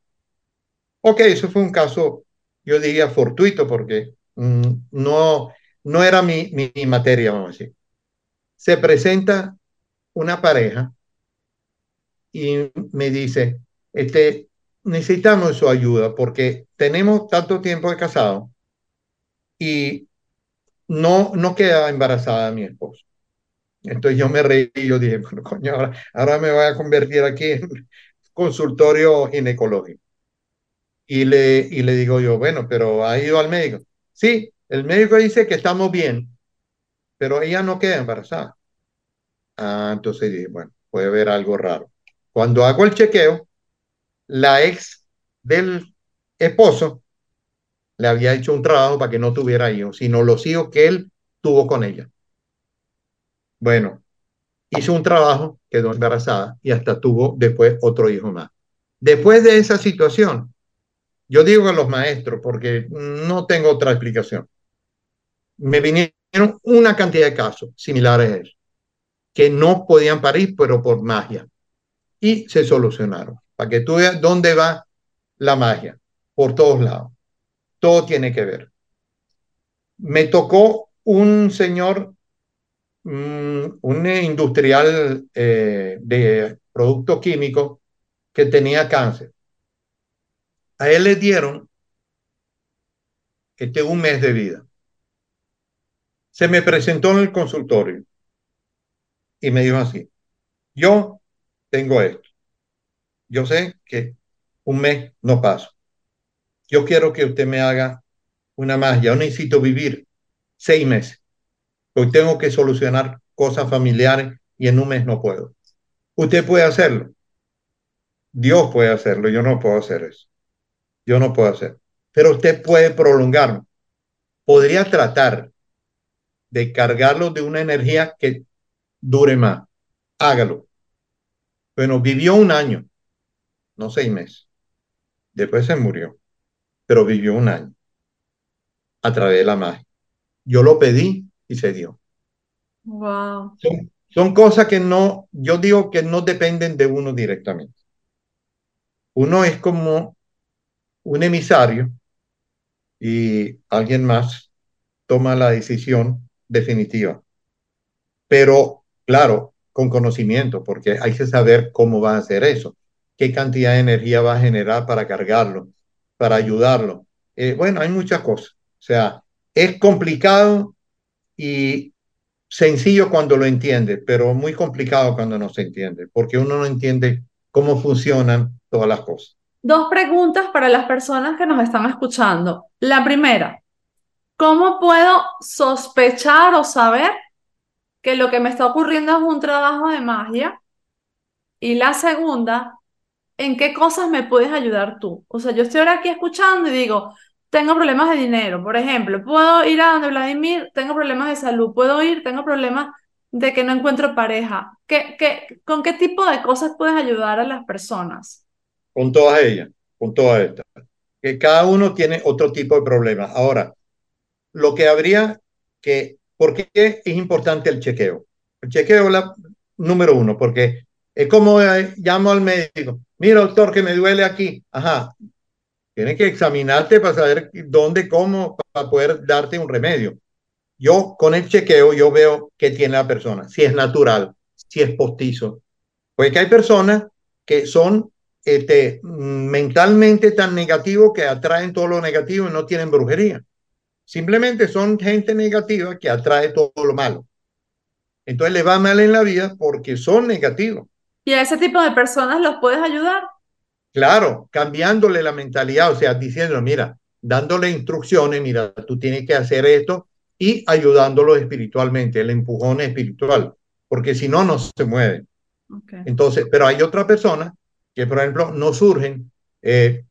Ok, eso fue un caso, yo diría, fortuito, porque mm, no, no era mi, mi, materia, vamos a decir. Se presenta una pareja y me dice, este, necesitamos su ayuda porque tenemos tanto tiempo de casado y no, no queda embarazada mi esposo. Entonces yo me reí y yo dije, bueno, coño, ahora, me voy a convertir aquí en consultorio ginecológico. Y le, y le digo yo, bueno, pero ¿ha ido al médico? Sí, el médico dice que estamos bien, pero ella no queda embarazada. Ah, entonces dije, bueno, puede haber algo raro. Cuando hago el chequeo, la ex del esposo le había hecho un trabajo para que no tuviera hijos, sino los hijos que él tuvo con ella. Bueno, hizo un trabajo, quedó embarazada y hasta tuvo después otro hijo más. Después de esa situación, yo digo a los maestros, porque no tengo otra explicación me vinieron una cantidad de casos similares a eso, que no podían parir, pero por magia. Y se solucionaron. Para que tú veas dónde va la magia, por todos lados. Todo tiene que ver. Me tocó un señor, mm, un industrial eh, de productos químicos que tenía cáncer. A él le dieron este un mes de vida. Se me presentó en el consultorio y me dijo así, yo tengo esto, yo sé que un mes no paso, yo quiero que usted me haga una magia, yo necesito vivir seis meses, hoy tengo que solucionar cosas familiares y en un mes no puedo. Usted puede hacerlo. Dios puede hacerlo, yo no puedo hacer eso. Yo no puedo hacer. Pero usted puede prolongarlo. Podría tratar de cargarlo de una energía que dure más. Hágalo. Bueno, vivió un año, no seis meses. Después se murió, pero vivió un año a través de la magia. Yo lo pedí y se dio. Wow. Son, son cosas que no, yo digo que no dependen de uno directamente. Uno es como un emisario y alguien más toma la decisión definitiva. Pero, claro, con conocimiento, porque hay que saber cómo va a hacer eso, qué cantidad de energía va a generar para cargarlo, para ayudarlo. Eh, bueno, hay muchas cosas. O sea, es complicado y sencillo cuando lo entiende, pero muy complicado cuando no se entiende, porque uno no entiende cómo funcionan todas las cosas. Dos preguntas para las personas que nos están escuchando. La primera, ¿Cómo puedo sospechar o saber que lo que me está ocurriendo es un trabajo de magia. Y la segunda, ¿en qué cosas me puedes ayudar tú? O sea, yo estoy ahora aquí escuchando y digo, tengo problemas de dinero, por ejemplo, puedo ir a donde Vladimir, tengo problemas de salud, puedo ir, tengo problemas de que no encuentro pareja. ¿Qué, qué, con qué tipo de cosas puedes ayudar a las personas? Con todas ellas, con todas estas. Que cada uno tiene otro tipo de problemas. Ahora, lo que habría que, ¿por qué es importante el chequeo? El chequeo la número uno, porque es como eh, llamo al médico, mira doctor que me duele aquí, ajá, tienes que examinarte para saber dónde, cómo, para poder darte un remedio. Yo con el chequeo yo veo qué tiene la persona, si es natural, si es postizo. Porque hay personas que son este, mentalmente tan negativos que atraen todo lo negativo y no tienen brujería. Simplemente son gente negativa que atrae todo lo malo. Entonces le va mal en la vida porque son negativos. ¿Y a ese tipo de personas los puedes ayudar? Claro, cambiándole la mentalidad, o sea, diciendo, mira, dándole instrucciones, mira, tú tienes que hacer esto y ayudándolo espiritualmente, el empujón espiritual, porque si no, no se mueve. Entonces, pero hay otra persona que, por ejemplo, no surgen. Eh,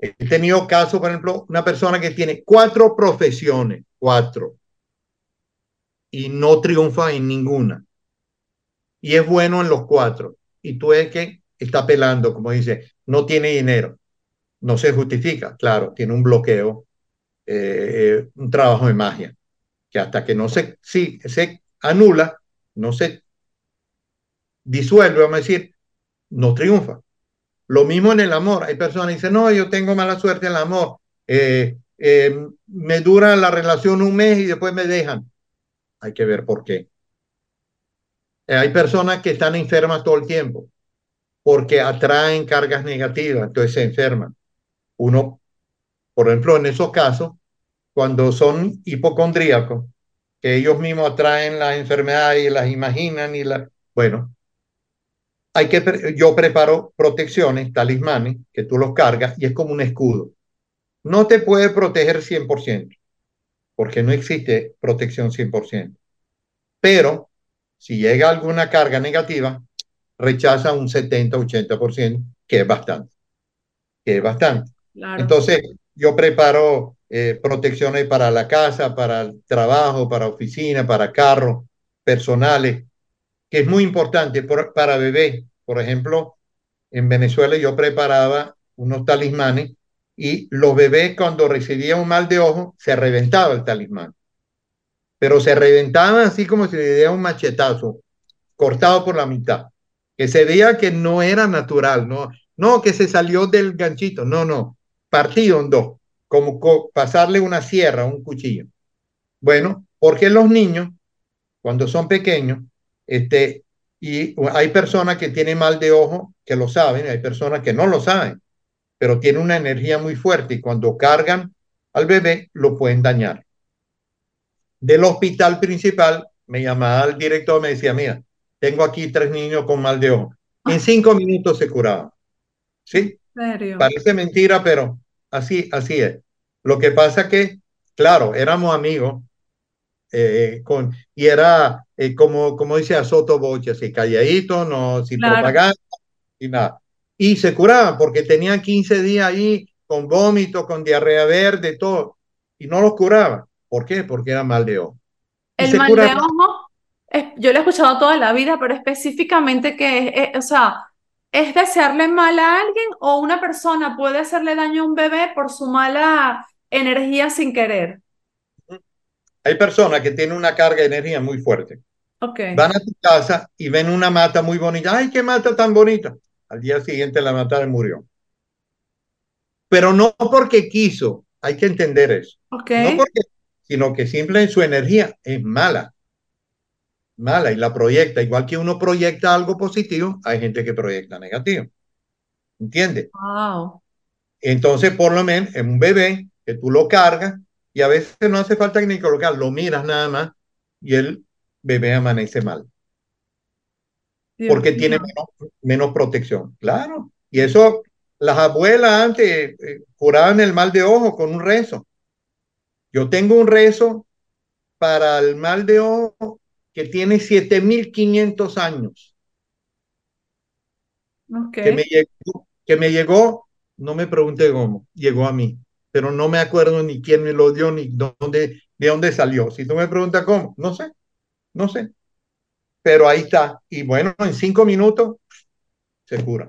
He tenido caso, por ejemplo, una persona que tiene cuatro profesiones, cuatro, y no triunfa en ninguna. Y es bueno en los cuatro. Y tú es que está pelando, como dice, no tiene dinero. No se justifica, claro, tiene un bloqueo, eh, eh, un trabajo de magia, que hasta que no se, se anula, no se disuelve, vamos a decir, no triunfa. Lo mismo en el amor. Hay personas que dicen, no, yo tengo mala suerte en el amor. Eh, me dura la relación un mes y después me dejan. Hay que ver por qué. Hay personas que están enfermas todo el tiempo porque atraen cargas negativas, entonces se enferman. Uno, por ejemplo, en esos casos, cuando son hipocondríacos, que ellos mismos atraen la enfermedad y las imaginan y la, bueno, hay que, yo preparo protecciones, talismanes, que tú los cargas y es como un escudo. No te puede proteger 100%, porque no existe protección 100%. Pero si llega alguna carga negativa, rechaza un 70-80%, que es bastante. Que es bastante. Entonces, yo preparo eh, protecciones para la casa, para el trabajo, para oficina, para carros personales, que es muy importante para bebés. Por ejemplo, en Venezuela yo preparaba unos talismanes y los bebés cuando recibían un mal de ojo se reventaba el talismán. Pero se reventaban así como si le diera un machetazo, cortado por la mitad, que se veía que no era natural, no, no que se salió del ganchito, no, no, partido en dos, como pasarle una sierra, un cuchillo. Bueno, porque los niños, cuando son pequeños, este, y hay personas que tienen mal de ojo que lo saben, hay personas que no lo saben, pero tienen una energía muy fuerte y cuando cargan al bebé lo pueden dañar. Del hospital principal me llamaba el director, me decía, mira, tengo aquí tres niños con mal de ojo. En ah. cinco minutos se curaban. ¿Sí? Parece mentira, pero así, así es. Lo que pasa que, claro, éramos amigos eh, con, y era eh, como, como dice a Soto Boche, así calladito, no, sin propaganda y nada. Y se curaban porque tenían 15 días ahí con vómito, con diarrea verde, todo, y no los curaban. ¿Por qué? Porque era mal de ojo. El mal de ojo, yo lo he escuchado toda la vida, pero específicamente que es, o sea, ¿es desearle mal a alguien o una persona puede hacerle daño a un bebé por su mala energía sin querer? Hay personas que tienen una carga de energía muy fuerte. Okay. Van a tu casa y ven una mata muy bonita. ¡Ay, qué mata tan bonita! Al día siguiente la mata murió. Pero no porque quiso, hay que entender eso. Okay. No porque, sino que simple su energía es mala. Mala y la proyecta. Igual que uno proyecta algo positivo, hay gente que proyecta negativo. ¿Entiendes? Wow. Entonces, por lo menos, en un bebé que tú lo cargas, y a veces no hace falta ni colocar, lo miras nada más y el bebé amanece mal. porque tiene menos, protección. Claro. Y eso, las abuelas antes eh, curaban el mal de ojo con un rezo. Yo tengo un rezo para el mal de ojo que tiene 7500 años. Ok. Que me llegó, que me llegó, no me pregunte cómo, llegó a mí, pero no me acuerdo ni quién me lo dio ni dónde, de dónde salió. Si tú me preguntas cómo, no sé, no sé. Pero ahí está. Y bueno, en cinco minutos se cura.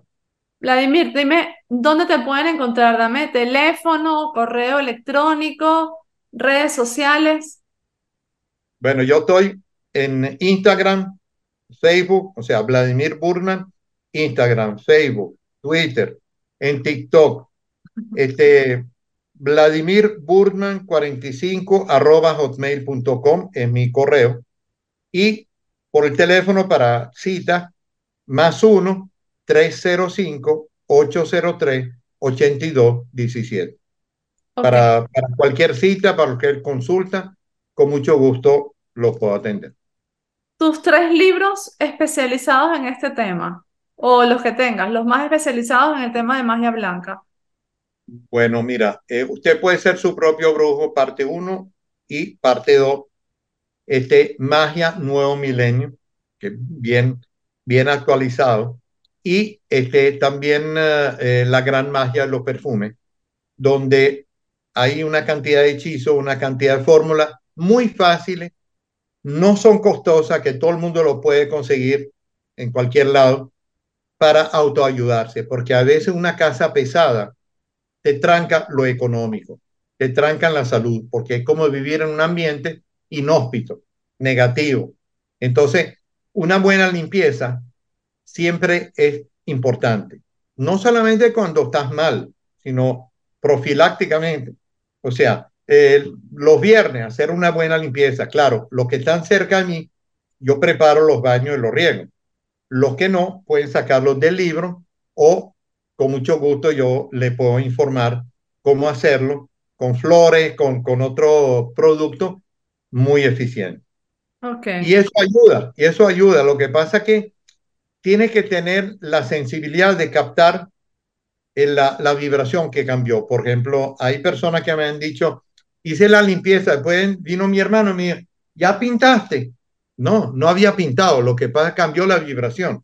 Vladimir, dime, ¿dónde te pueden encontrar? Dame teléfono, correo electrónico, redes sociales. Bueno, yo estoy en Instagram, Facebook, o sea, Vladimir Burman, Instagram, Facebook, Twitter, en TikTok, este, Vladimir Burman 45 arroba hotmail.com es mi correo y por el teléfono para cita más uno 305 803 8217 Ok. para, para cualquier cita, para cualquier consulta, con mucho gusto lo puedo atender. Tus tres libros especializados en este tema, o los que tengas, los más especializados en el tema de magia blanca. Bueno, mira, eh, usted puede ser su propio brujo, parte 1 y parte 2, este, Magia Nuevo Milenio, que bien, bien actualizado, y este, también eh, eh, La Gran Magia de los Perfumes, donde hay una cantidad de hechizos, una cantidad de fórmulas muy fáciles, no son costosas, que todo el mundo lo puede conseguir en cualquier lado para autoayudarse, porque a veces una casa pesada te tranca lo económico, te trancan la salud, porque es como vivir en un ambiente inhóspito, negativo. Entonces, una buena limpieza siempre es importante, no solamente cuando estás mal, sino profilácticamente. O sea, eh, los viernes hacer una buena limpieza. Claro, los que están cerca de mí, yo preparo los baños y los riego. Los que no, pueden sacarlos del libro o con mucho gusto yo le puedo informar cómo hacerlo con flores, con, con otro producto muy eficiente. Ok. Y eso ayuda, y eso ayuda. Lo que pasa que tiene que tener la sensibilidad de captar la, la vibración que cambió. Por ejemplo, hay personas que me han dicho, hice la limpieza, después vino mi hermano y me dijo, ¿ya pintaste? No, no había pintado, lo que pasa cambió la vibración.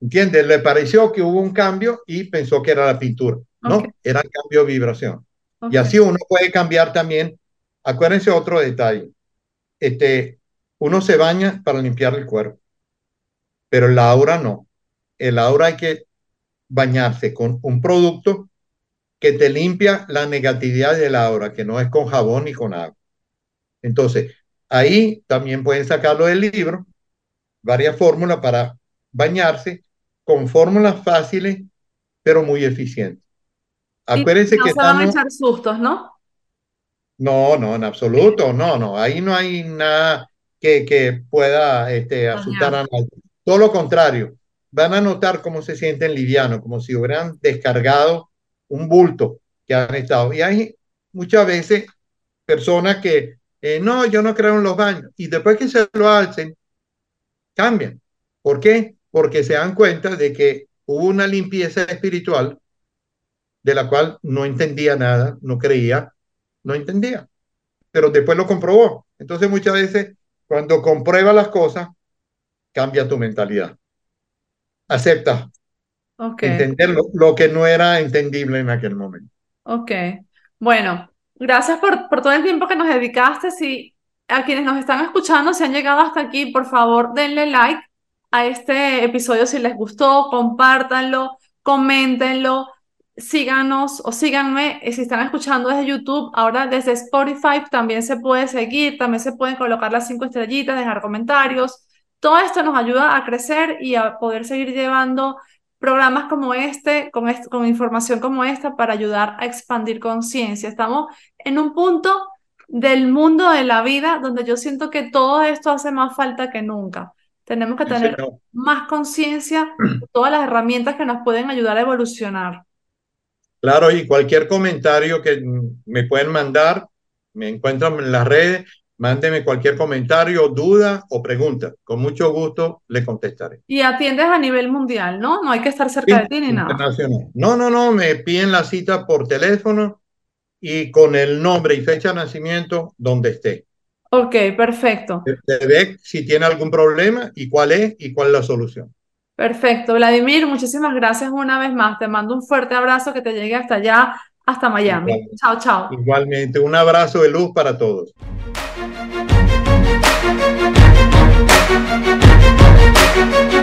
¿Entiendes? Le pareció que hubo un cambio y pensó que era la pintura. No, era el cambio de vibración. Y así uno puede cambiar también. Acuérdense otro detalle. Este, uno se baña para limpiar el cuerpo, pero el aura no. El aura hay que bañarse con un producto que te limpia la negatividad del aura, que no es con jabón ni con agua. Entonces, ahí también pueden sacarlo del libro, varias fórmulas para bañarse con fórmulas fáciles, pero muy eficientes. Y Acuérdense no que se van a echar sustos, ¿no? No, no, en absoluto, no, no. Ahí no hay nada que, que pueda este, asustar a nadie. Todo lo contrario, van a notar cómo se sienten livianos, como si hubieran descargado un bulto que han estado. Y hay muchas veces personas que, eh, no, yo no creo en los baños, y después que se lo alcen, cambian. ¿Por qué? Porque se dan cuenta de que hubo una limpieza espiritual de la cual no entendía nada, no creía, no entendía, pero después lo comprobó. Entonces muchas veces cuando comprueba las cosas, cambia tu mentalidad. Acepta Entender lo, lo que no era entendible en aquel momento. Ok. Bueno, gracias por, por todo el tiempo que nos dedicaste. Si a quienes nos están escuchando, si han llegado hasta aquí, por favor, denle like a este episodio si les gustó, compártanlo, coméntenlo, síganos o síganme si están escuchando desde YouTube. Ahora desde Spotify también se puede seguir, también se pueden colocar las cinco estrellitas, dejar comentarios. Todo esto nos ayuda a crecer y a poder seguir llevando programas como este, con, con información como esta, para ayudar a expandir conciencia. Estamos en un punto del mundo de la vida donde yo siento que todo esto hace más falta que nunca. Tenemos que tener más conciencia de todas las herramientas que nos pueden ayudar a evolucionar. Claro, y cualquier comentario que me pueden mandar, me encuentran en las redes, mándeme cualquier comentario, duda o pregunta. Con mucho gusto le contestaré. Y atiendes a nivel mundial, ¿no? No hay que estar cerca de ti ni nada. Internacional. No, no, no, me piden la cita por teléfono y con el nombre y fecha de nacimiento donde esté. Ok, perfecto. Se ve si tiene algún problema y cuál es y cuál es la solución. Perfecto. Vladimir, muchísimas gracias una vez más. Te mando un fuerte abrazo que te llegue hasta allá, hasta Miami. Igualmente. Chao, chao. Igualmente, un abrazo de luz para todos. Thank you.